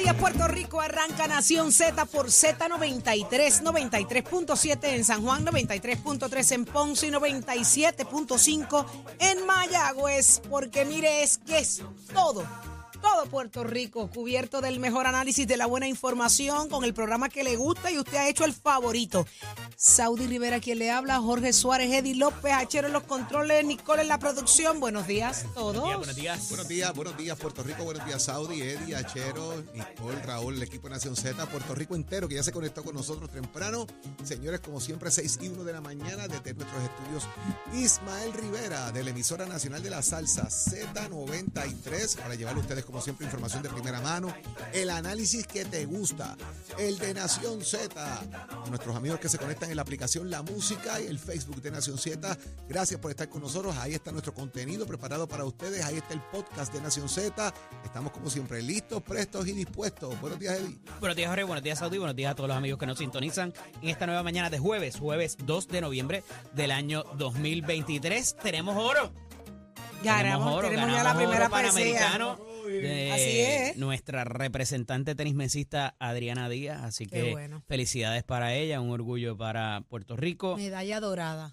días, Puerto Rico. Arranca Nación Z por Z93, 93.7 en San Juan, 93.3 en Ponce y 97.5 en Mayagüez. Porque mire, es que es todo todo Puerto Rico cubierto del mejor análisis de la buena información con el programa que le gusta y usted ha hecho el favorito. Saudi Rivera quien le habla, Jorge Suárez, Eddie López, Achero en los controles, Nicole en la producción. Buenos días a todos. Buenos días, buenos días. Buenos días, Puerto Rico. Buenos días, Saudi, Eddie, Achero, Nicole, Raúl, el equipo de Nación Z, Puerto Rico entero que ya se conectó con nosotros temprano. Señores, como siempre, 6 y 1 de la mañana desde nuestros estudios. Ismael Rivera, de la emisora nacional de la salsa Z93, para llevarle a ustedes como siempre, información de primera mano, el análisis que te gusta, el de Nación Z, nuestros amigos que se conectan en la aplicación La Música y el Facebook de Nación Z. Gracias por estar con nosotros. Ahí está nuestro contenido preparado para ustedes. Ahí está el podcast de Nación Z. Estamos como siempre listos, prestos y dispuestos. Buenos días, Eddie. Buenos días, Jorge. Buenos días, Saudi. Buenos días a todos los amigos que nos sintonizan en esta nueva mañana de jueves, jueves 2 de noviembre del año 2023. Tenemos oro. Ganamos, oro, tenemos ya ganamos la primera oro panamericano. De Así es. nuestra representante tenismesista Adriana Díaz. Así Qué que bueno. felicidades para ella, un orgullo para Puerto Rico. Medalla dorada.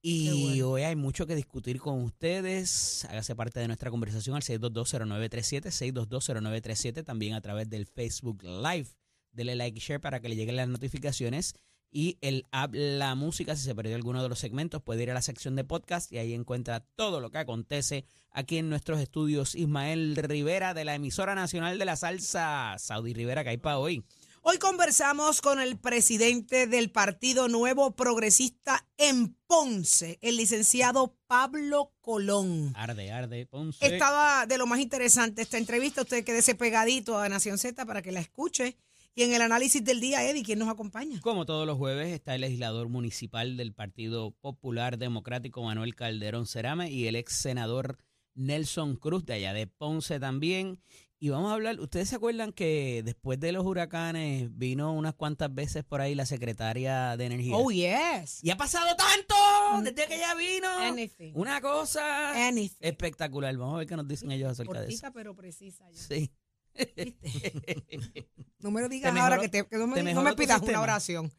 Y bueno. hoy hay mucho que discutir con ustedes. Hágase parte de nuestra conversación al 6220937, 6220937, también a través del Facebook Live. Dele like y share para que le lleguen las notificaciones. Y el La Música, si se perdió alguno de los segmentos, puede ir a la sección de podcast y ahí encuentra todo lo que acontece aquí en nuestros estudios. Ismael Rivera de la emisora nacional de la salsa, Saudi Rivera, que hay para hoy. Hoy conversamos con el presidente del Partido Nuevo Progresista en Ponce, el licenciado Pablo Colón. Arde, arde, Ponce. Estaba de lo más interesante esta entrevista. Usted quédese pegadito a Nación Z para que la escuche. Y en el análisis del día, Eddie, ¿quién nos acompaña? Como todos los jueves está el legislador municipal del Partido Popular Democrático Manuel Calderón Cerame y el ex senador Nelson Cruz de allá de Ponce también. Y vamos a hablar, ¿ustedes se acuerdan que después de los huracanes vino unas cuantas veces por ahí la secretaria de Energía? Oh, yes. Y ha pasado tanto desde que ella vino. Anything. Una cosa Anything. espectacular. Vamos a ver qué nos dicen ellos acerca de eso. Pero precisa. ya. Sí. No me lo digas Te ahora mejoró- que, te, que no me, te no mejoró me tu pidas una oración.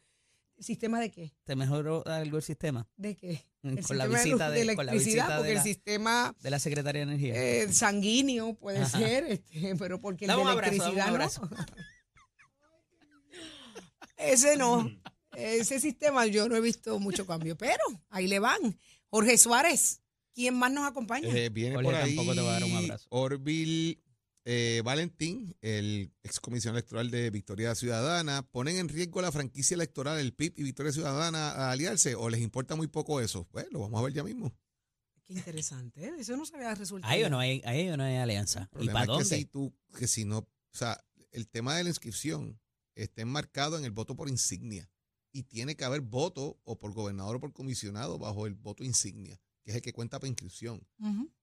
¿Sistema de qué? ¿Te mejoró algo el sistema? ¿De qué? Con El la visita de- de con la electricidad, visita de porque la- el sistema De la secretaria de Energía. eh, sanguíneo puede Ajá. ser, este, pero porque el de electricidad abrazo. no. Ese no. Ese sistema yo no he visto mucho cambio, pero ahí le van. Jorge Suárez, ¿quién más nos acompaña? Eh, viene Jorge por ahí tampoco te va a dar un abrazo. Orville eh, Valentín, el excomisionado electoral de Victoria Ciudadana. ¿Ponen en riesgo la franquicia electoral, el PIB y Victoria Ciudadana a aliarse o les importa muy poco eso? Pues lo vamos a ver ya mismo. Qué interesante, ¿eh? eso no se había resultado. Ahí o no hay, ahí o no hay alianza. El ¿Y problema para es dónde? que si tú, que si no, o sea, el tema de la inscripción está enmarcado en el voto por insignia y tiene que haber voto o por gobernador o por comisionado bajo el voto insignia, que es el que cuenta para inscripción.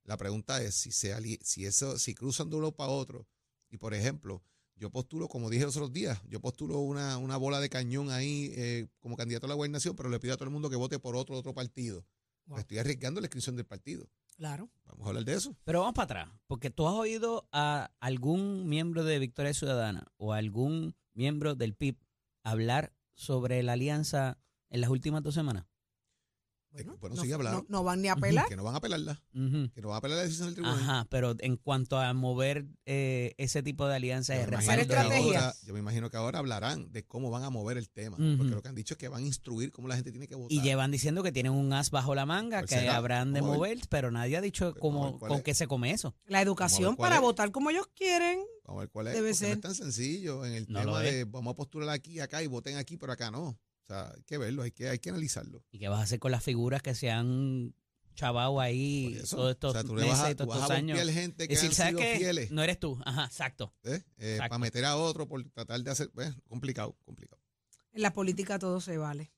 La pregunta es si se ali- si eso, si cruzan de uno para otro, y por ejemplo, yo postulo, como dije los otros días, yo postulo una, una bola de cañón ahí eh, como candidato a la gobernación, pero le pido a todo el mundo que vote por otro otro partido. Wow. Pues estoy arriesgando la inscripción del partido. Claro. Vamos a hablar de eso. Pero vamos para atrás, porque tú has oído a algún miembro de Victoria Ciudadana o a algún miembro del PIB hablar sobre la alianza en las últimas dos semanas. Bueno, bueno, no, sigue hablando. no- no van ni a apelar. Que no van a apelarla, que no van a apelar la decisión del tribunal. Ajá, pero en cuanto a mover eh, ese tipo de alianzas, Yo es me, Hacer imagino que respaldo de- estrategia. ahora, yo me imagino que ahora hablarán de cómo van a mover el tema, porque lo que han dicho es que van a instruir cómo la gente tiene que votar. Y llevan diciendo que tienen un as bajo la manga, ¿Cuál que será? habrán de mover, pero nadie ha dicho Pues cómo, con es. qué se come eso. La educación para es. votar como ellos quieren. Vamos a ver cuál es. Debe porque no ser. es tan sencillo en el No tema de vamos a postular aquí y acá y voten aquí, pero acá no. O sea, hay que verlo, hay que, hay que analizarlo. ¿Y qué vas a hacer con las figuras que se han chavado ahí todos estos o sea, tú le meses vas a, tú vas a años? gente que decir, han ¿sabes sido qué? fieles, No eres tú. Ajá, exacto. ¿eh? Eh, Exacto. para meter a otro por tratar de hacer, pues, complicado, complicado. En la política todo se vale.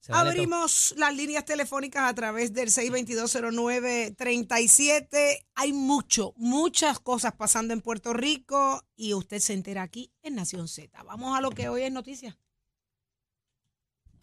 Se vale todo. Abrimos las líneas telefónicas a través del 6220937. Hay mucho, muchas cosas pasando en Puerto Rico y usted se entera aquí en Nación Z. Vamos a lo que hoy es noticia.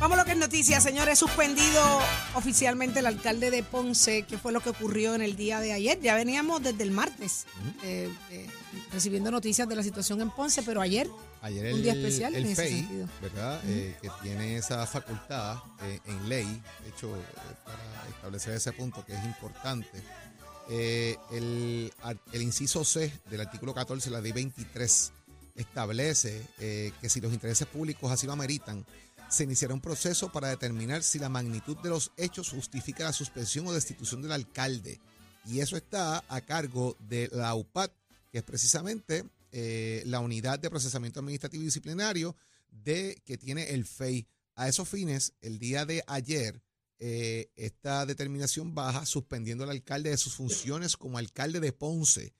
Vamos a lo que es noticia, señores. Suspendido oficialmente el alcalde de Ponce, que fue lo que ocurrió en el día de ayer. Ya veníamos desde el martes eh, eh, recibiendo noticias de la situación en Ponce, pero ayer, Ayer el, un día especial el en ese sentido. ¿verdad? Eh, que tiene esa facultad eh, en ley, de hecho, para establecer ese punto que es importante. El, el inciso C del artículo 14 de la ley 23 establece que si los intereses públicos así lo ameritan, se iniciará un proceso para determinar si la magnitud de los hechos justifica la suspensión o destitución del alcalde. Y eso está a cargo de la UPAD, que es precisamente eh, la unidad de procesamiento administrativo y disciplinario de que tiene el FEI. A esos fines, el día de ayer, eh, esta determinación baja suspendiendo al alcalde de sus funciones como alcalde de Ponce.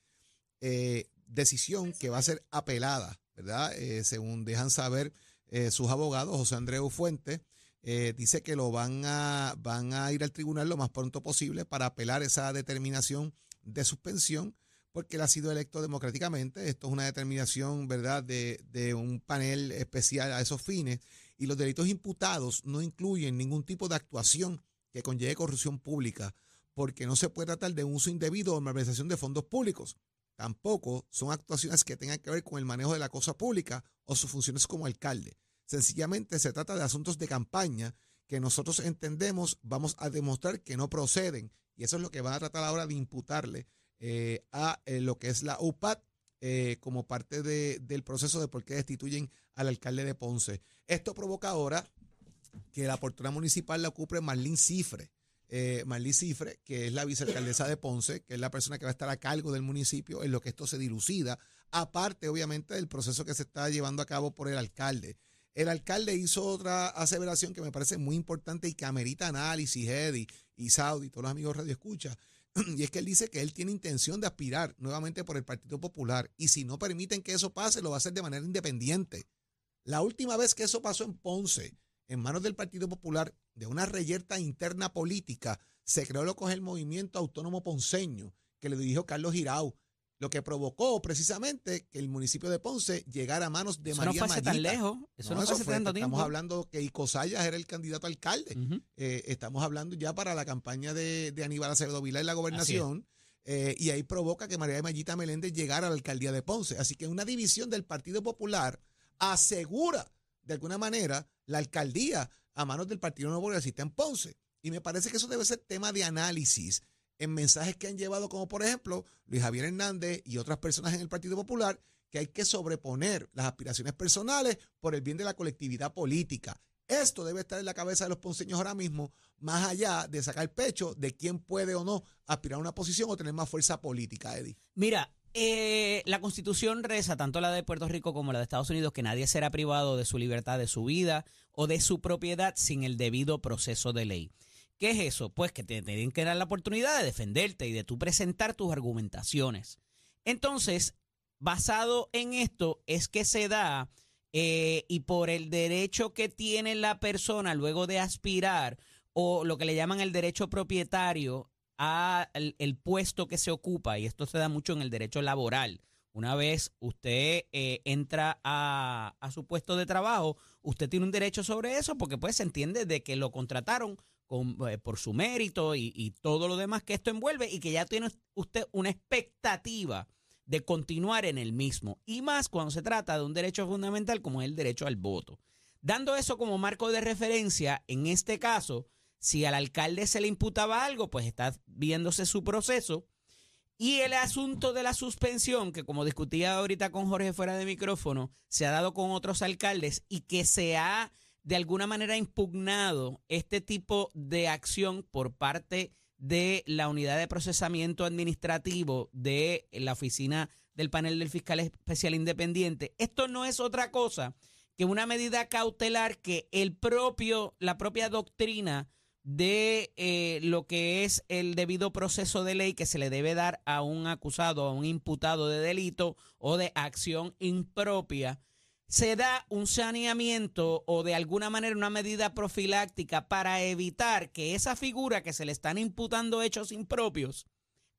Eh, decisión que va a ser apelada, ¿verdad? Según dejan saber eh, sus abogados, José Andreu Fuentes, eh, dice que lo van a, van a ir al tribunal lo más pronto posible para apelar esa determinación de suspensión, porque él ha sido electo democráticamente. Esto es una determinación, ¿verdad?, de, de un panel especial a esos fines. Y los delitos imputados no incluyen ningún tipo de actuación que conlleve corrupción pública, porque no se puede tratar de un uso indebido o malversación de fondos públicos. Tampoco son actuaciones que tengan que ver con el manejo de la cosa pública o sus funciones como alcalde. Sencillamente se trata de asuntos de campaña que nosotros entendemos vamos a demostrar que no proceden. Y eso es lo que van a tratar ahora de imputarle eh, a eh, lo que es la UPAD eh, como parte de- del proceso de por qué destituyen al alcalde de Ponce. Esto provoca ahora que la portura municipal la ocupe Marlene Cifre. Eh, Cifre, que es la vicealcaldesa de Ponce, que es la persona que va a estar a cargo del municipio en lo que esto se dilucida, aparte obviamente del proceso que se está llevando a cabo por el alcalde. El alcalde hizo otra aseveración que me parece muy importante y que amerita análisis, Eddie y Saudi, todos los amigos Radio Escucha, y es que él dice que él tiene intención de aspirar nuevamente por el Partido Popular y si no permiten que eso pase, lo va a hacer de manera independiente. La última vez que eso pasó en Ponce, en manos del Partido Popular, de una reyerta interna política, se creó lo que es el Movimiento Autónomo Ponceño, que le dirigió Carlos Girau, lo que provocó precisamente que el municipio de Ponce llegara a manos de Eso no María fue hace tan lejos. Eso no, fue hace fue, tanto tiempo. Estamos hablando que Ico Sayas era el candidato a alcalde. Eh, estamos hablando ya para la campaña de, de Aníbal Acevedo Vilá en la gobernación. eh, y ahí provoca que María Mayita Meléndez llegara a la alcaldía de Ponce. Así que una división del Partido Popular asegura de alguna manera la alcaldía a manos del Partido Nuevo Progresista en Ponce. Y me parece que eso debe ser tema de análisis en mensajes que han llevado, como por ejemplo Luis Javier Hernández y otras personas en el Partido Popular, que hay que sobreponer las aspiraciones personales por el bien de la colectividad política. Esto debe estar en la cabeza de los ponceños ahora mismo, más allá de sacar pecho de quién puede o no aspirar a una posición o tener más fuerza política, Eddie. Mira, eh, la constitución reza, tanto la de Puerto Rico como la de Estados Unidos, que nadie será privado de su libertad, de su vida o de su propiedad sin el debido proceso de ley. ¿Qué es eso? Pues que te tienen que dar la oportunidad de defenderte y de tú presentar tus argumentaciones. Entonces, basado en esto, es que se da, eh, y por el derecho que tiene la persona luego de aspirar, o lo que le llaman el derecho propietario el puesto que se ocupa, y esto se da mucho en el derecho laboral. Una vez usted eh, entra a, a su puesto de trabajo, usted tiene un derecho sobre eso porque pues se entiende de que lo contrataron con, eh, por su mérito y, y todo lo demás que esto envuelve y que ya tiene usted una expectativa de continuar en el mismo. Y más cuando se trata de un derecho fundamental como es el derecho al voto. Dando eso como marco de referencia, en este caso, si al alcalde se le imputaba algo, pues está viéndose su proceso. Y el asunto de la suspensión, que como discutía ahorita con Jorge fuera de micrófono, se ha dado con otros alcaldes y que se ha de alguna manera impugnado este tipo de acción por parte de la unidad de procesamiento administrativo de la oficina del panel del fiscal especial independiente. Esto no es otra cosa que una medida cautelar que el propio, la propia doctrina de eh, lo que es el debido proceso de ley que se le debe dar a un acusado, a un imputado de delito o de acción impropia, se da un saneamiento o de alguna manera una medida profiláctica para evitar que esa figura que se le están imputando hechos impropios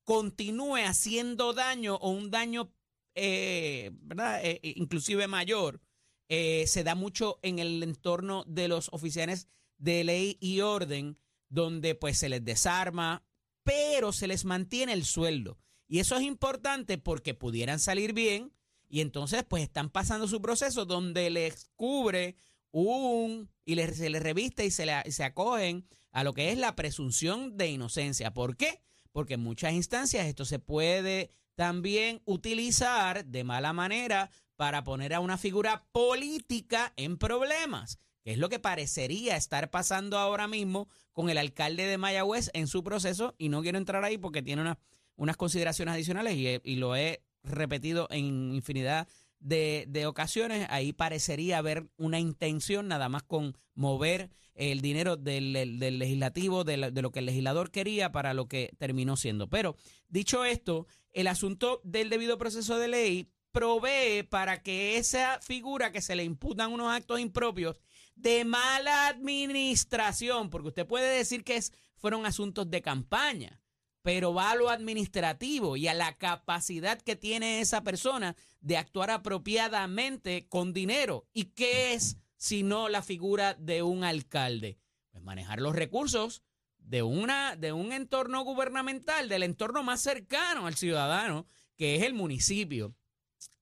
continúe haciendo daño o un daño, eh, ¿verdad? Eh, inclusive mayor eh, se da mucho en el entorno de los oficiales de ley y orden, donde pues se les desarma, pero se les mantiene el sueldo. Y eso es importante porque pudieran salir bien y entonces pues están pasando su proceso donde les cubre un y les, se les reviste y se, le- se acogen a lo que es la presunción de inocencia. ¿Por qué? Porque en muchas instancias esto se puede también utilizar de mala manera para poner a una figura política en problemas, es lo que parecería estar pasando ahora mismo con el alcalde de Mayagüez en su proceso, y no quiero entrar ahí porque tiene una- unas consideraciones adicionales y, he- y lo he repetido en infinidad de, de ocasiones, ahí parecería haber una intención nada más con mover el dinero del, del- legislativo, de, la- de lo que el legislador quería para lo que terminó siendo. Pero dicho esto, el asunto del debido proceso de ley provee para que esa figura que se le imputan unos actos impropios de mala administración, porque usted puede decir que es, fueron asuntos de campaña, pero va a lo administrativo y a la capacidad que tiene esa persona de actuar apropiadamente con dinero. ¿Y qué es sino la figura de un alcalde? Pues manejar los recursos de, una, de un entorno gubernamental, del entorno más cercano al ciudadano, que es el municipio.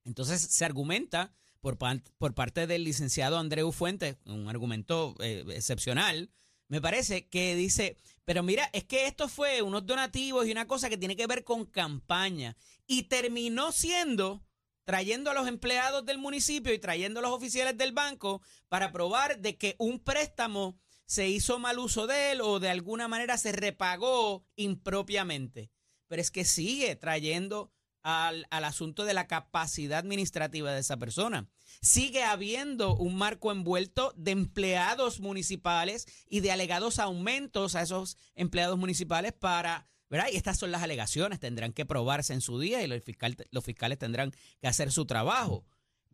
Entonces se argumenta por, por parte del licenciado Andreu Fuentes, un argumento eh, excepcional, me parece, que dice, pero mira, es que esto fue unos donativos y una cosa que tiene que ver con campaña y terminó siendo trayendo a los empleados del municipio y trayendo a los oficiales del banco para probar de que un préstamo se hizo mal uso de él o de alguna manera se repagó impropiamente. Pero es que sigue trayendo al, al asunto de la capacidad administrativa de esa persona. Sigue habiendo un marco envuelto de empleados municipales y de alegados aumentos a esos empleados municipales para, ¿verdad? Y estas son las alegaciones, tendrán que probarse en su día y los, los fiscales tendrán que hacer su trabajo.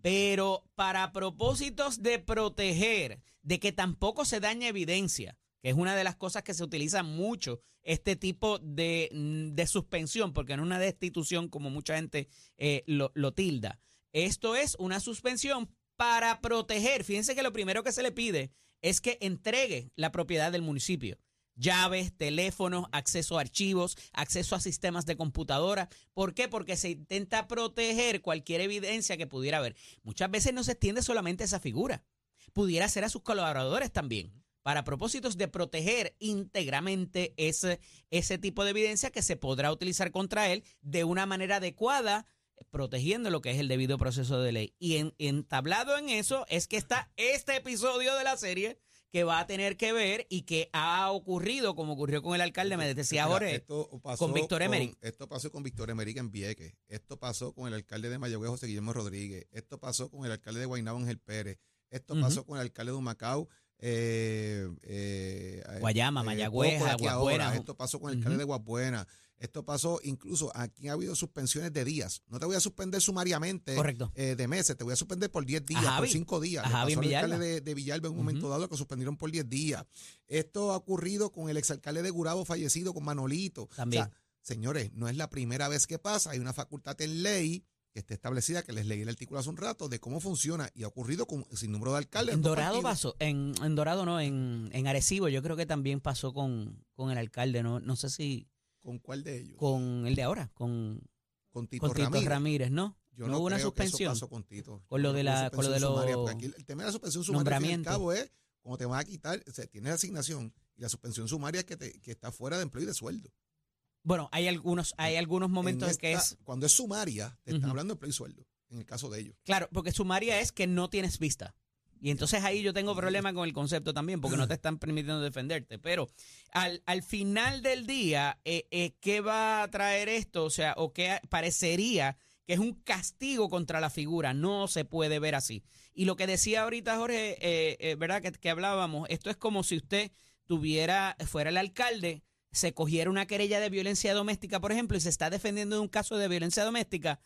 Pero para propósitos de proteger, de que tampoco se dañe evidencia, es una de las cosas que se utiliza mucho este tipo de, mm, de suspensión, porque no es una destitución como mucha gente eh, lo, lo tilda. Esto es una suspensión para proteger. Fíjense que lo primero que se le pide es que entregue la propiedad del municipio. Llaves, teléfonos, acceso a archivos, acceso a sistemas de computadora. ¿Por qué? Porque se intenta proteger cualquier evidencia que pudiera haber. Muchas veces no se extiende solamente esa figura. Pudiera ser a sus colaboradores también para propósitos de proteger íntegramente ese, ese tipo de evidencia que se podrá utilizar contra él de una manera adecuada, protegiendo lo que es el debido proceso de ley. Y en, entablado en eso es que está este episodio de la serie que va a tener que ver y que ha ocurrido, como ocurrió con el alcalde, me decía Jorge, con Víctor Emery. Esto pasó con Víctor Emery en Vieques. Esto pasó con el alcalde de Mayagüez, José Guillermo Rodríguez. Esto pasó con el alcalde de Guaynabo, Ángel Pérez. Esto pasó con el alcalde de Humacao. Eh, eh, Guayama, Mayagüez, Coco de aquí Aguabuena. ahora. Esto pasó con el alcalde Ujú. de Guabuena. Esto pasó incluso aquí ha habido suspensiones de días. No te voy a suspender sumariamente Correcto. eh, de meses, te voy a suspender por 10 días, por Javi. 5 días. A Le Javi pasó al alcalde de, de Villalba en un momento dado que suspendieron por 10 días. Esto ha ocurrido con el exalcalde de Gurabo fallecido, con Manolito. También. O sea, señores, no es la primera vez que pasa. Hay una facultad en ley que está establecida, que les leí el artículo hace un rato, de cómo funciona y ha ocurrido con sin número de alcaldes. En Dorado pasó, en, en Dorado no, en, en Arecibo yo creo que también pasó con, con el alcalde, no, no sé si ¿Con cuál de ellos? con el de ahora, con, Con Tito con Tito Ramírez. Ramírez, ¿no? Yo no, no, hubo una suspensión. pasó con Tito. Con lo de la- con lo de los el tema de la suspensión sumaria, al fin y al nombramientos. cabo, es cuando te van a quitar, o sea, tienes asignación y la suspensión sumaria es que, te, que está fuera de empleo y de sueldo. Bueno, hay algunos, hay algunos momentos en, que es, Cuando es sumaria, te están hablando de empleo y sueldo, en el caso de ellos. claro, porque sumaria es que no tienes vista. Y entonces ahí yo tengo problema con el concepto también, porque no te están permitiendo defenderte. Pero al, al final del día, eh, eh, ¿qué va a traer esto? O sea, o qué parecería que es un castigo contra la figura. No se puede ver así. Y lo que decía ahorita Jorge, eh, eh, ¿verdad? Que, que hablábamos, esto es como si usted tuviera, fuera el alcalde, se cogiera una querella de violencia doméstica, por ejemplo, y se está defendiendo de un caso de violencia doméstica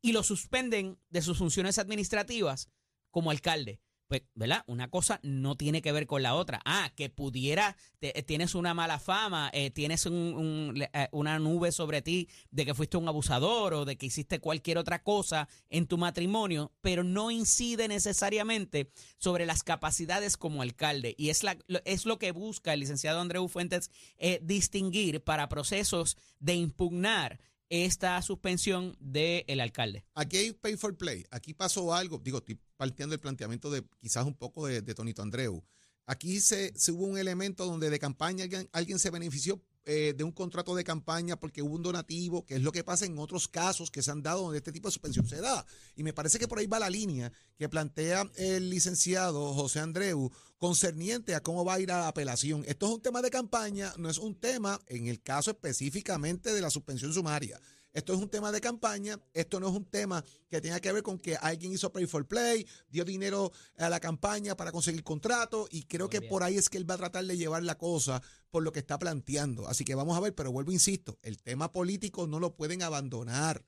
y lo suspenden de sus funciones administrativas como alcalde. Pues, ¿verdad? Una cosa no tiene que ver con la otra. Ah, que pudiera, te- eh, tienes una mala fama, eh, tienes un- eh, una nube sobre ti de que fuiste un abusador o de que hiciste cualquier otra cosa en tu matrimonio, pero no incide necesariamente sobre las capacidades como alcalde. Y es, la, lo- que busca el licenciado Andreu Fuentes distinguir para procesos de impugnar esta suspensión del alcalde. Aquí hay pay for play. Aquí pasó algo. Digo, estoy partiendo del planteamiento de quizás un poco de, de Tonito Andreu. Aquí se, se hubo un elemento donde de campaña alguien, alguien se benefició eh, de un contrato de campaña porque hubo un donativo, que es lo que pasa en otros casos que se han dado donde este tipo de suspensión se da. Y me parece que por ahí va la línea que plantea el licenciado José Andreu concerniente a cómo va a ir a la apelación. Esto es un tema de campaña, no es un tema en el caso específicamente de la suspensión sumaria. Esto es un tema de campaña, esto no es un tema que tenga que ver con que alguien hizo pay for play, dio dinero a la campaña para conseguir contrato y creo que bien. por ahí es que él va a tratar de llevar la cosa por lo que está planteando. Así que vamos a ver, pero vuelvo, insisto, el tema político no lo pueden abandonar.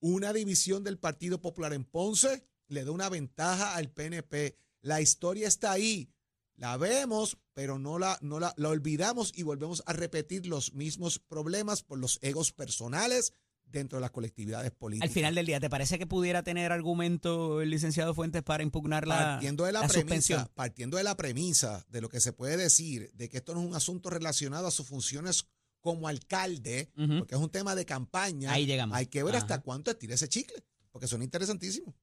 Una división del Partido Popular en Ponce le da una ventaja al PNP. La historia está ahí. La vemos, pero no la, no la, la olvidamos y volvemos a repetir los mismos problemas por los egos personales dentro de las colectividades políticas. Al final del día, ¿te parece que pudiera tener argumento el licenciado Fuentes para impugnar la, partiendo de la, la premisa, suspensión? partiendo de la premisa de lo que se puede decir de que esto no es un asunto relacionado a sus funciones como alcalde, porque es un tema de campaña. Ahí llegamos. Hay que ver hasta cuánto estira ese chicle, porque son interesantísimos.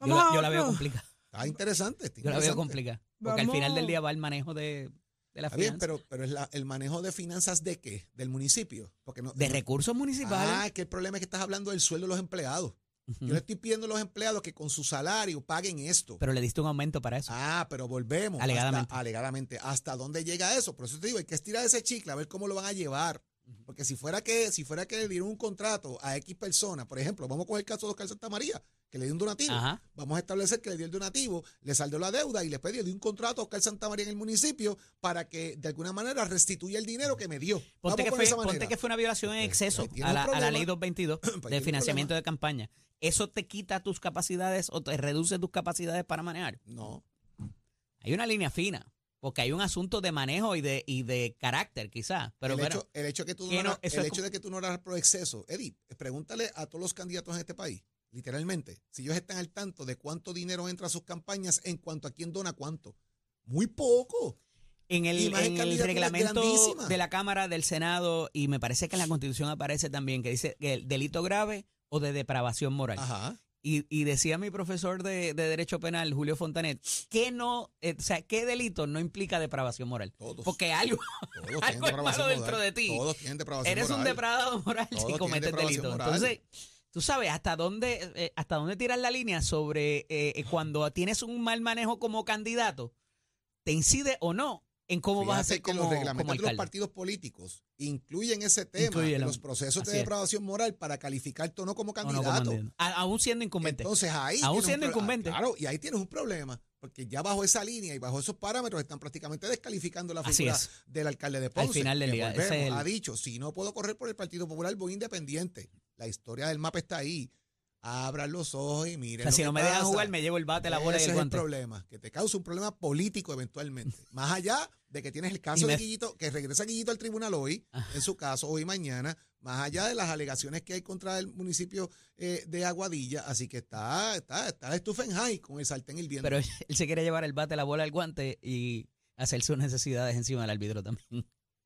Yo, la, a yo la veo complicada. Está interesante. está Yo la veo interesante. complicada. Porque al final del día va el manejo de, de la Está bien, pero, pero es la- el manejo de finanzas de qué? Del municipio. Porque no, de recursos municipales. Ah, que el problema es que estás hablando del sueldo de los empleados. Ujú. Yo le estoy pidiendo a los empleados que con su salario paguen esto. Pero le diste un aumento para eso. Ah, pero volvemos. Alegadamente. Hasta, alegadamente. ¿Hasta dónde llega eso? Por eso te digo, hay que estirar ese chicle a ver cómo lo van a llevar. Porque si fuera que, si fuera que le dieron un contrato a X persona, por ejemplo, vamos con el caso de Oscar Santa María, que le dio un donativo. Ajá. Vamos a establecer que le dio el donativo, le saldó la deuda y le pidió un contrato a Oscar Santa María en el municipio para que de alguna manera restituya el dinero que me dio. Ponte que, fue, esa ponte manera. que fue una violación en Pues, exceso tienes a la, a ley 222 Pues de financiamiento de campaña. ¿Eso te quita tus capacidades o te reduce tus capacidades para manejar? No. Hay una línea fina, porque hay un asunto de manejo y de, y de carácter quizás. Pero el, bueno, hecho, el hecho que tú que no, no, el hecho de que tú no oras por exceso, Eddie, pregúntale a todos los candidatos en este país, literalmente, si ellos están al tanto de cuánto dinero entra a sus campañas en cuanto a quién dona cuánto. Muy poco. en el, en el reglamento de la Cámara, del Senado, y me parece que en la Constitución aparece también que dice que el delito grave o de depravación moral. Ajá. Y, y decía mi profesor de, de Derecho Penal, Julio Fontanet, que no, eh, o sea, ¿qué delito no implica depravación moral? Todos. Porque algo, todos algo es malo dentro de ti. Todos tienen depravación eres un depredador moral Todos si cometes delito. moral. Entonces, tú sabes hasta dónde, eh, hasta dónde tirar la línea sobre eh, eh, cuando tienes un mal manejo como candidato, te incide o no en cómo vas a Fíjate ser que como, los como reglamentos de los partidos políticos incluyen ese tema Incluye la- los procesos de así es. depravación moral para calificar o no como no como candidato. A- aún siendo incumbente. Entonces ahí. Aún siendo ah, incumbente. Claro, y ahí tienes un problema. Porque ya bajo esa línea y bajo esos parámetros están prácticamente descalificando la figura del alcalde de Ponce. final del día, Ha dicho, si no puedo correr por el Partido Popular, voy independiente. La historia del mapa está ahí. Abran los ojos y o miren. sea, si no me dejan jugar, me llevo el bate, la bola y el es guante. el problema, que te causa un problema político eventualmente. Más allá de que tienes el caso me- de Guillito, que regresa Guillito al tribunal hoy, Ah. en su caso, hoy y mañana, más allá de las alegaciones que hay contra el municipio eh, de Aguadilla, así que está, está, está estufa en high con el sartén hirviendo. Pero él se quiere llevar el bate, la bola, el guante y hacer sus necesidades encima del árbitro también.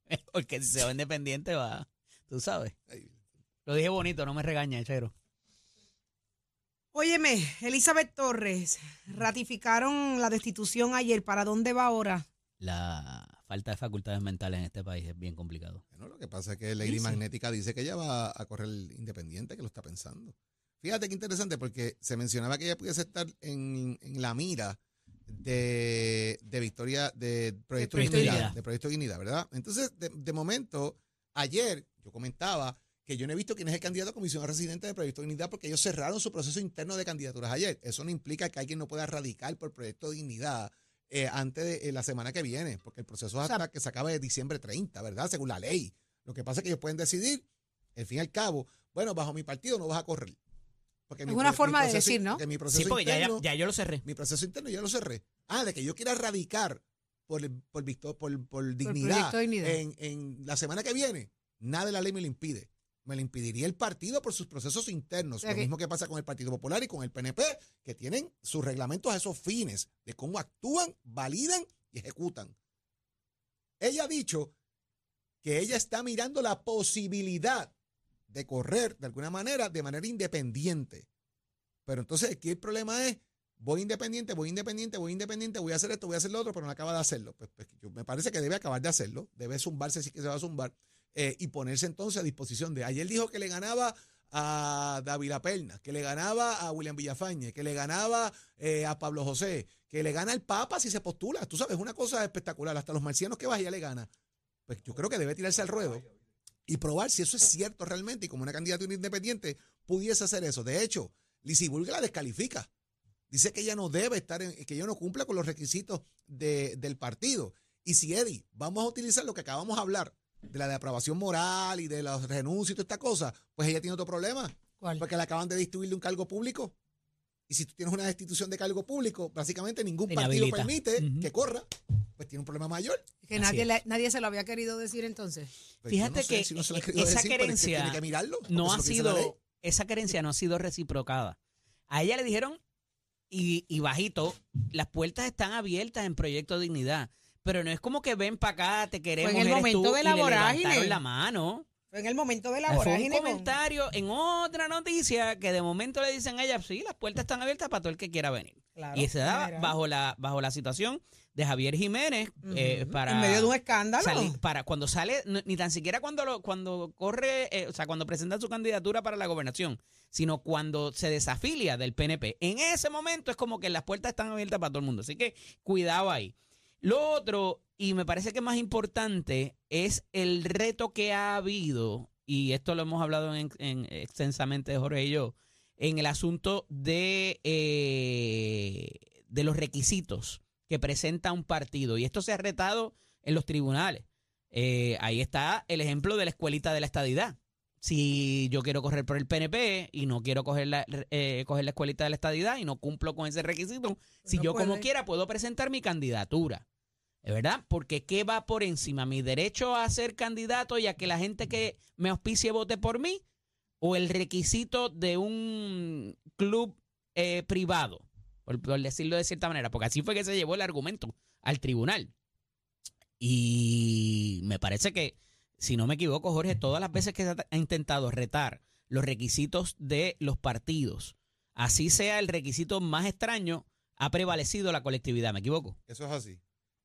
Porque si se va independiente va, tú sabes. Lo dije bonito, no me regaña, chero. Óyeme, Elizabeth Torres, ratificaron la destitución ayer. ¿Para dónde va ahora? La falta de facultades mentales en este país es bien complicado. Bueno, lo que pasa es que Lady Dice. Magnética dice que ella va a correr independiente, que lo está pensando. Fíjate qué interesante, porque se mencionaba que ella pudiese estar en, en la mira de, de Victoria, de Proyecto, Proyecto Dignidad, Dignidad. de Proyecto Dignidad, ¿verdad? Entonces, de, de momento, ayer yo comentaba que yo no he visto quién es el candidato a comisión residente de Proyecto Dignidad porque ellos cerraron su proceso interno de candidaturas ayer. Eso no implica que alguien no pueda radicar por Proyecto Dignidad eh, antes de eh, la semana que viene, porque el proceso es O sea, hasta que se acabe de diciembre 30, ¿verdad? Según la ley. Lo que pasa es que ellos pueden decidir, al fin y al cabo, bueno, bajo mi partido no vas a correr. Porque Es mi una forma de decir, ¿no? porque mi proceso Sí, porque ya, ya, interno- ya yo lo cerré. mi proceso interno ya lo cerré. Ah, de que yo quiera radicar por, el- por, por, por dignidad, Proyecto Dignidad. En, en la semana que viene, nada de la ley me lo impide. Me lo impediría el partido por sus procesos internos. Lo mismo que pasa con el Partido Popular y con el PNP, que tienen sus reglamentos a esos fines de cómo actúan, validan y ejecutan. Ella ha dicho que ella está mirando la posibilidad de correr de alguna manera, de manera independiente. Pero entonces aquí el problema es, voy independiente, voy independiente, voy independiente, voy a hacer esto, voy a hacer lo otro, pero no acaba de hacerlo. Pues, pues, me parece que debe acabar de hacerlo, debe zumbarse si que se va a zumbar eh, y ponerse entonces a disposición de. Ayer dijo que le ganaba a David Perna, que le ganaba a William Villafañe, que le ganaba eh, a Pablo José, que le gana el Papa si se postula. Tú sabes, una cosa espectacular. Hasta los marcianos que vaya le gana. Pues yo creo que debe tirarse al ruedo y probar si eso es cierto realmente y como una candidatura independiente pudiese hacer eso. De hecho, Lizzie Burger la descalifica. Dice que ella no debe estar, en, que ella no cumple con los requisitos de- del partido. Y si, Eddie, vamos a utilizar lo que acabamos de hablar, de la depravación moral y de los renuncios y toda esta cosa, pues ella tiene otro problema, ¿Cuál? porque la acaban de destituir de un cargo público. Y si tú tienes una destitución de cargo público, básicamente ningún Te partido permite que corra, pues tiene un problema mayor. Que nadie, le- nadie se lo había querido decir entonces. Pues Fíjate yo no sé que si no se lo ha e- esa decir, pero es que querencia tiene que mirarlo, no ha sido, esa querencia no ha sido reciprocada. A ella le dijeron, y, y bajito, las puertas están abiertas en Proyecto Dignidad. Pero no es como que ven para acá, te queremos. en el momento tú, de la vorágine. la mano. Fue en el momento de la Fue un vorágine. con- comentario en otra noticia que de momento le dicen a ella, sí, las puertas están abiertas para todo el que quiera venir. Claro, y se da bajo la, bajo la situación de Javier Jiménez eh, para... En medio de un escándalo. Para cuando sale, ni tan siquiera cuando lo, cuando corre, eh, o sea, cuando presenta su candidatura para la gobernación, sino cuando se desafilia del PNP. En ese momento es como que las puertas están abiertas para todo el mundo. Así que cuidado ahí. Lo otro, y me parece que más importante, es el reto que ha habido, y esto lo hemos hablado en- en- extensamente Jorge y yo, en el asunto de, eh, de los requisitos que presenta un partido. Y esto se ha retado en los tribunales. Eh, ahí está el ejemplo de la escuelita de la estadidad. Si yo quiero correr por el PNP y no quiero coger la, eh, coger la escuelita de la estadidad y no cumplo con ese requisito, si no yo como quiera puedo presentar mi candidatura. ¿Es verdad? Porque ¿qué va por encima? ¿Mi derecho a ser candidato y a que la gente que me auspicie vote por mí? ¿O el requisito de un club eh, privado? Por, por decirlo de cierta manera, porque así fue que se llevó el argumento al tribunal. Y me parece que, si no me equivoco, Jorge, todas las veces que se ha intentado retar los requisitos de los partidos, así sea el requisito más extraño, ha prevalecido la colectividad. ¿Me equivoco? Eso es así.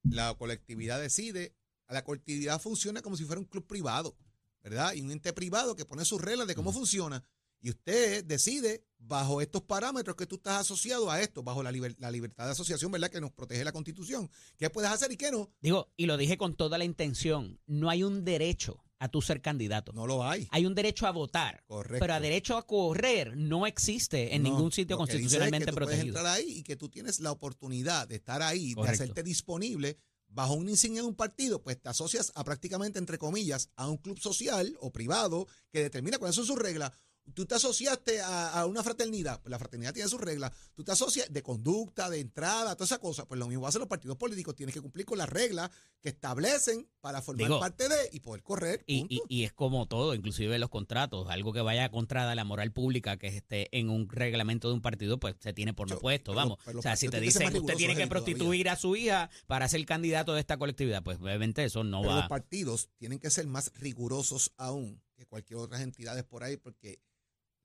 La colectividad decide, la colectividad funciona como si fuera un club privado, ¿verdad? Y un ente privado que pone sus reglas de cómo funciona. Y usted decide, bajo estos parámetros que tú estás asociado a esto, bajo la, liber- la libertad de asociación, ¿verdad? Que nos protege la Constitución, qué puedes hacer y qué no. Digo, y lo dije con toda la intención, no hay un derecho a tu ser candidato. No lo hay. Hay un derecho a votar, Correcto. pero a derecho a correr no existe en No, ningún sitio dice es constitucionalmente que tú protegido. Puedes entrar ahí y que tú tienes la oportunidad de estar ahí, Correcto. de hacerte disponible bajo una insignia de un partido, pues te asocias a prácticamente, entre comillas, a un club social o privado que determina cuáles son sus reglas. Tú te asociaste a, a una fraternidad, pues la fraternidad tiene sus reglas. Tú te asocias de conducta, de entrada, toda esa cosa. Pues lo mismo hacen los partidos políticos. Tienes que cumplir con las reglas que establecen para formar Digo, parte de y poder correr. Y, y- y es como todo, inclusive los contratos, algo que vaya contra la moral pública que esté en un reglamento de un partido, pues se tiene por no puesto, vamos. pero o sea, si te dicen que usted tiene que todavía. prostituir a su hija para ser candidato de esta colectividad, pues obviamente eso no Pero los va. partidos tienen que ser más rigurosos aún que cualquier otras entidades por ahí, porque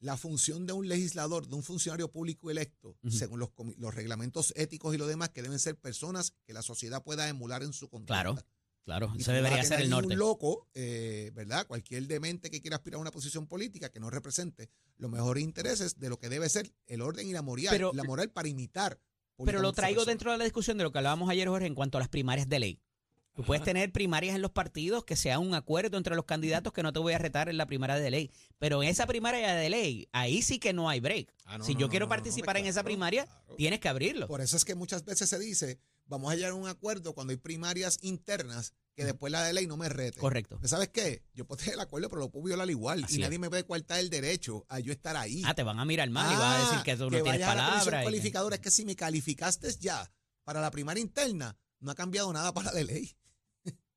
la función de un legislador, de un funcionario público electo, según los, los reglamentos éticos y lo demás, que deben ser personas que la sociedad pueda emular en su conducta. Claro, claro, Y eso debería ser el norte. Un loco, eh, ¿verdad? Cualquier demente que quiera aspirar a una posición política que no represente los mejores intereses de lo que debe ser el orden y la moral, Pero- la moral para imitar. Pero lo traigo dentro de la discusión de lo que hablábamos ayer, Jorge, en cuanto a las primarias de ley. Tú puedes tener primarias en los partidos que sea un acuerdo entre los candidatos que no te voy a retar en la primaria de ley. Pero en esa primaria de ley, ahí sí que no hay break. Ah, no, si no, yo no, quiero no, no, no, participar en esa primaria, claro. tienes que abrirlo. Por eso es que muchas veces se dice, vamos a llegar a un acuerdo cuando hay primarias internas que después la de ley no me rete. Correcto. Pues, ¿Sabes qué? Yo puedo tener el acuerdo, pero lo puedo violar igual. Así y es. nadie me puede coartar el derecho a yo estar ahí. Ah, te van a mirar mal y vas a decir que tú no tienes palabra. y que- cualificadora. Es que si me calificaste ya para la primaria interna, no ha cambiado nada para la de ley.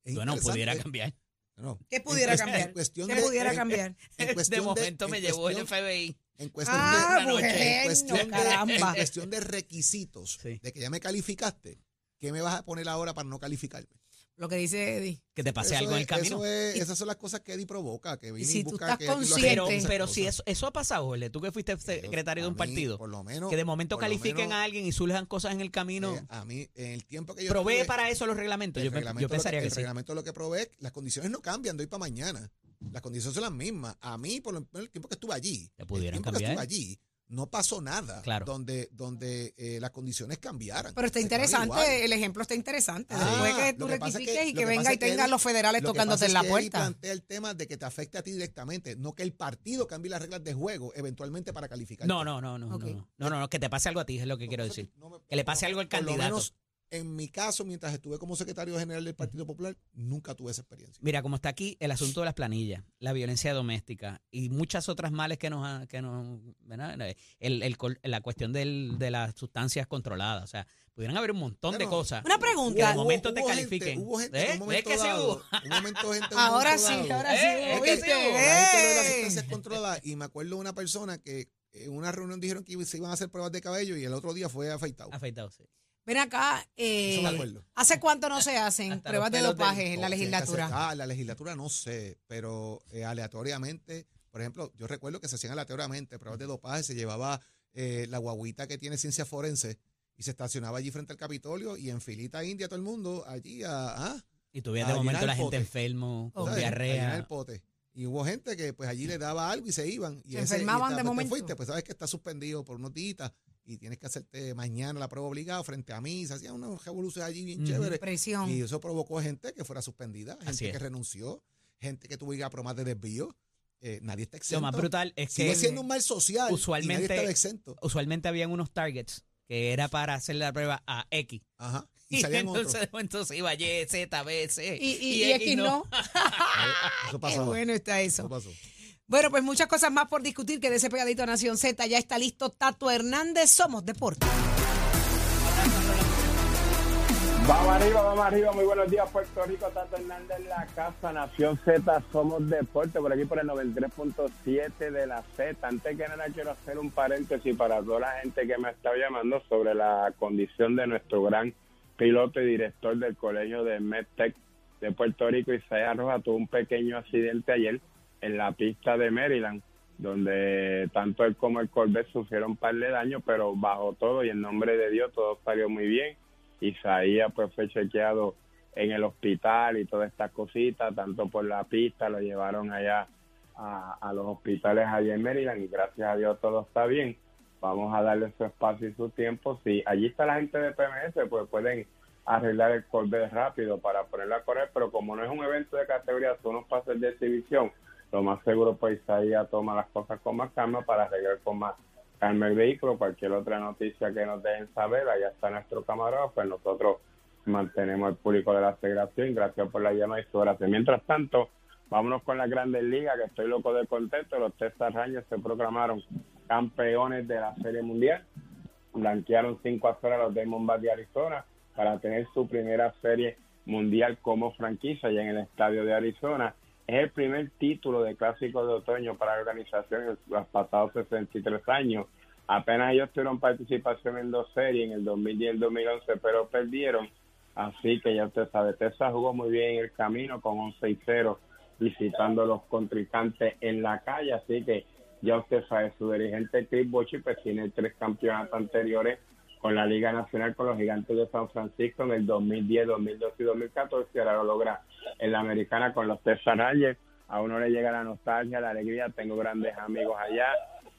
Es Bueno, pudiera cambiar. No. ¿Qué pudiera cambiar? En cuestión ¿Qué de, pudiera en- cambiar? en De momento en me llevó el FBI. En cuestión, Ah, de, noche. en bueno, cuestión de- caramba. en cuestión de requisitos, Sí. de que ya me calificaste, ¿qué me vas a poner ahora para no calificarme? Lo que dice Eddie. Que te pase Eso algo en el camino. eso es- esas son las cosas que Eddie provoca, que viene si y tú estás que consciente- Pero, si eso, eso ha pasado, Jorge, tú que fuiste secretario de un mí, partido, por lo menos, que de momento califiquen menos, a alguien y surjan cosas en el camino, eh, a mí, en el tiempo que yo provee para eso los reglamentos. El Yo, pe- reglamento yo lo que- pensaría que el sí. reglamento lo que provee, las condiciones no cambian de hoy para mañana. Las condiciones son las mismas. A mí, por lo menos el tiempo que estuve allí, Te pudieran el tiempo cambiar. que estuve allí, no pasó nada Claro. donde, donde eh, las condiciones cambiaran. Pero está interesante, el ejemplo está interesante. Ah, Después que tú lo que rectifiques y que que venga y tengan Eddie- los federales Lo tocándote en la puerta. plantea el tema de que te afecte a ti directamente, no que el partido cambie las reglas de juego eventualmente para calificar. No, no, no, no, Ok. no, no, no, no, que te pase algo a ti es lo que quiero decir. Que le pase algo al candidato. menos, en mi caso, mientras estuve como secretario general del Partido Popular, nunca tuve esa experiencia. Mira, como está aquí el asunto de las planillas, la violencia doméstica y muchas otras males que nos, ha- que nos. El, el la cuestión del- de las sustancias controladas, o sea, pudieran haber un montón de cosas. Una Que pregunta. de momento te gente- califiquen. hubo gente ¿Eh? en un momento ¿Ves que sí dado, hubo? un momento gente un Ahora momento sí, dado, ahora sí, Eh, es que gente de las ¡Ey! sustancias controladas y me acuerdo de una persona que en una reunión dijeron que se iban a hacer pruebas de cabello y el otro día fue afeitado. Afeitado, sí. Ven acá, eh, Eso me acuerdo. ¿hace cuánto no se hacen pruebas de dopaje en la legislatura? Ah, la legislatura no sé, pero eh, aleatoriamente, por ejemplo, yo recuerdo que se hacían aleatoriamente pruebas de dopaje, se llevaba eh, la guaguita que tiene ciencia forense y se estacionaba allí frente al Capitolio y en filita india todo el mundo allí a, ah, Y tuviera A de momento la gente enfermo, con. A diarrea. el pote. Y hubo gente que pues allí le daba algo y se iban. Y Se ese- y enfermaban esta- de te momento. fuiste, pues sabes que está suspendido por unos días y tienes que hacerte mañana la prueba obligada frente a mí. Se hacían unas revoluciones allí bien Ujú. chéveres. Presión. Y eso provocó gente que fuera suspendida, Así gente es. que renunció, gente que tuvo que ir a pruebas de desvío. Eh, nadie está Lo exento. más brutal es Sigue que siendo un mal social y usualmente- nadie estaba exento. usualmente habían unos targets que era para hacer la prueba a X. Ajá. Y, Y salían entonces, entonces iba Y, Z, B, C. Y, y, y X no. Eh, Eso Qué pasaba. bueno está Eso eso. pasó. Bueno, pues muchas cosas más por discutir. que de ese pegadito Nación Z. Ya está listo Tato Hernández. Somos Deportes. Vamos arriba, vamos arriba. Muy buenos días, Puerto Rico. Tato Hernández en la casa, Nación Z, somos deporte. Por aquí por el 93.7 de la Z. Antes que nada, quiero hacer un paréntesis para toda la gente que me ha estado llamando sobre la condición de nuestro gran piloto y director del colegio de MedTech de Puerto Rico, Isaías Rojas. Tuvo un pequeño accidente ayer en la pista de Maryland, donde tanto él como el Corvette sufrieron un par de daños, pero bajo todo y en nombre de Dios todo salió muy bien. Isaías pues fue chequeado en el hospital y todas estas cositas, tanto por la pista, lo llevaron allá a, los hospitales allá en Maryland y gracias a Dios todo está bien. Vamos a darle su espacio y su tiempo. Si allí está la gente de PMS, pues pueden arreglar el Corvette rápido para ponerlo a correr, pero como no es un evento de categoría, son unos pases de exhibición, lo más seguro pues Isaías toma las cosas con más calma para arreglar con más calma el vehículo, cualquier otra noticia que nos dejen saber, allá está nuestro camarógrafo, pues nosotros mantenemos el público de la federación, gracias por la llamada y su gracias. Mientras tanto, vámonos con las grandes ligas, que estoy loco de contento, los Texas Rangers se proclamaron campeones de la Serie Mundial, blanquearon 5 a 0 a los Diamondbacks de Arizona para tener su primera Serie Mundial como franquicia ya en el estadio de Arizona. Es el primer título de clásico de otoño para la organización en los pasados 63 años. Apenas ellos tuvieron participación en dos series, en el 2010 y el 2011, pero perdieron. Así que ya usted sabe, Texas jugó muy bien en el camino con 11 y 0, visitando a los contrincantes en la calle. Así que ya usted sabe, su dirigente Chris Bochy pues tiene tres campeonatos anteriores con la Liga Nacional con los Gigantes de San Francisco en el 2010, 2012 y 2014 y ahora lo logra en la Americana con los Texas Rangers. A uno le llega la nostalgia, la alegría, tengo grandes amigos allá.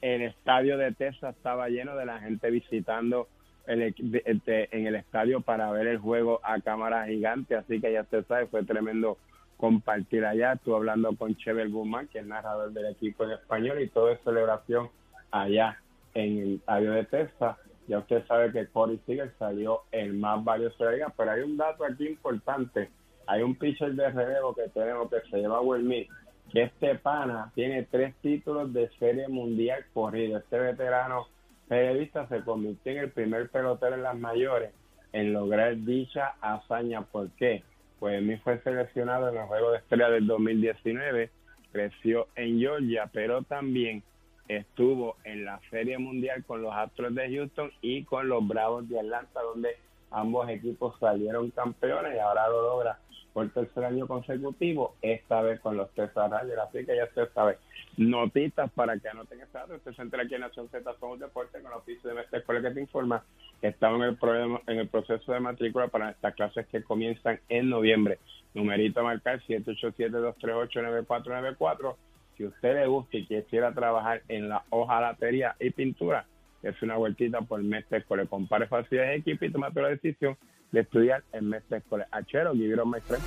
El estadio de Texas estaba lleno de la gente visitando el, de- de- en el estadio para ver el juego a cámara gigante, así que ya usted sabe, fue tremendo compartir allá. Estuve hablando con Chevel Guzmán, que es narrador del equipo en español, y todo es celebración allá en el estadio de Texas. Ya usted sabe que Corey Seager salió el más valioso de la liga, pero hay un dato aquí importante. Hay un pitcher de relevo que tenemos que se llama Will que este pana tiene tres títulos de serie mundial corrido. Este veterano periodista se convirtió en el primer pelotero en las mayores en lograr dicha hazaña. ¿Por qué? Pues Smith fue seleccionado en el Juego de Estrella del 2019, creció en Georgia, pero también estuvo en la Serie Mundial con los Astros de Houston y con los Bravos de Atlanta, donde ambos equipos salieron campeones y ahora lo logra por tercer año consecutivo, esta vez con los Texas Rangers. Así que ya usted sabe, notitas para que anoten esa dato. Usted se entera aquí en Nación Z Somos Deporte con la oficio de Mestre Escuela que te informa que estamos en el, problema, en el proceso de matrícula para estas clases que comienzan en noviembre. Numerito a marcar 787-238-9494. Si usted le gusta y quisiera trabajar en la hojalatería y pintura, es una vueltita por Mestre Escuela. Compare facilidades de equipo y toma la decisión de estudiar en Mestre Escuela. Achero, Guibiro Mestre.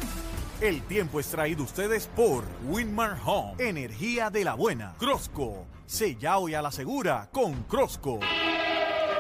El tiempo es traído ustedes por Winmar Home, energía de la buena. Crosco, sella hoy a la segura con Crosco.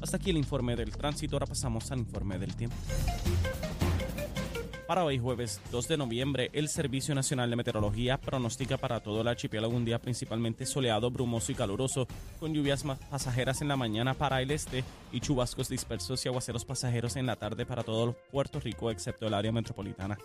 Hasta aquí el informe del tránsito, ahora pasamos al informe del tiempo. Para hoy jueves 2 de noviembre, el Servicio Nacional de Meteorología pronostica para todo el archipiélago un día principalmente soleado, brumoso y caluroso, con lluvias pasajeras en la mañana para el este y chubascos dispersos y aguaceros pasajeros en la tarde para todo Puerto Rico excepto el área metropolitana.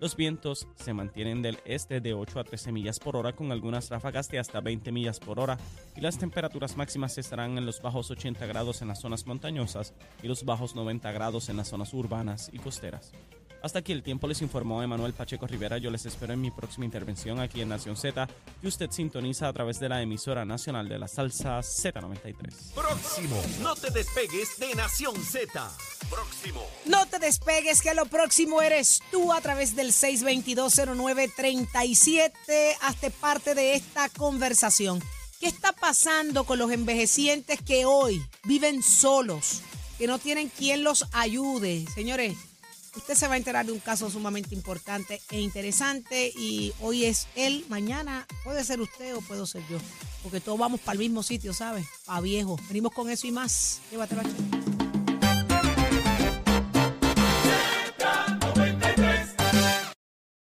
Los vientos se mantienen del este de 8 a 13 millas por hora con algunas ráfagas de hasta 20 millas por hora y las temperaturas máximas estarán en los bajos 80 grados en las zonas montañosas y los bajos 90 grados en las zonas urbanas y costeras. Hasta aquí el tiempo les informó Emanuel Pacheco Rivera. Yo les espero en mi próxima intervención aquí en Nación Z, que usted sintoniza a través de la emisora nacional de la salsa Z93. Próximo, no te despegues de Nación Z. Próximo. No te despegues, que lo próximo eres tú a través del 6220937. Hazte parte de esta conversación. ¿Qué está pasando con los envejecientes que hoy viven solos, que no tienen quien los ayude? Señores, usted se va a enterar de un caso sumamente importante e interesante y hoy es él, mañana puede ser usted o puedo ser yo, porque todos vamos para el mismo sitio, ¿sabes? Para viejo. Venimos con eso y más.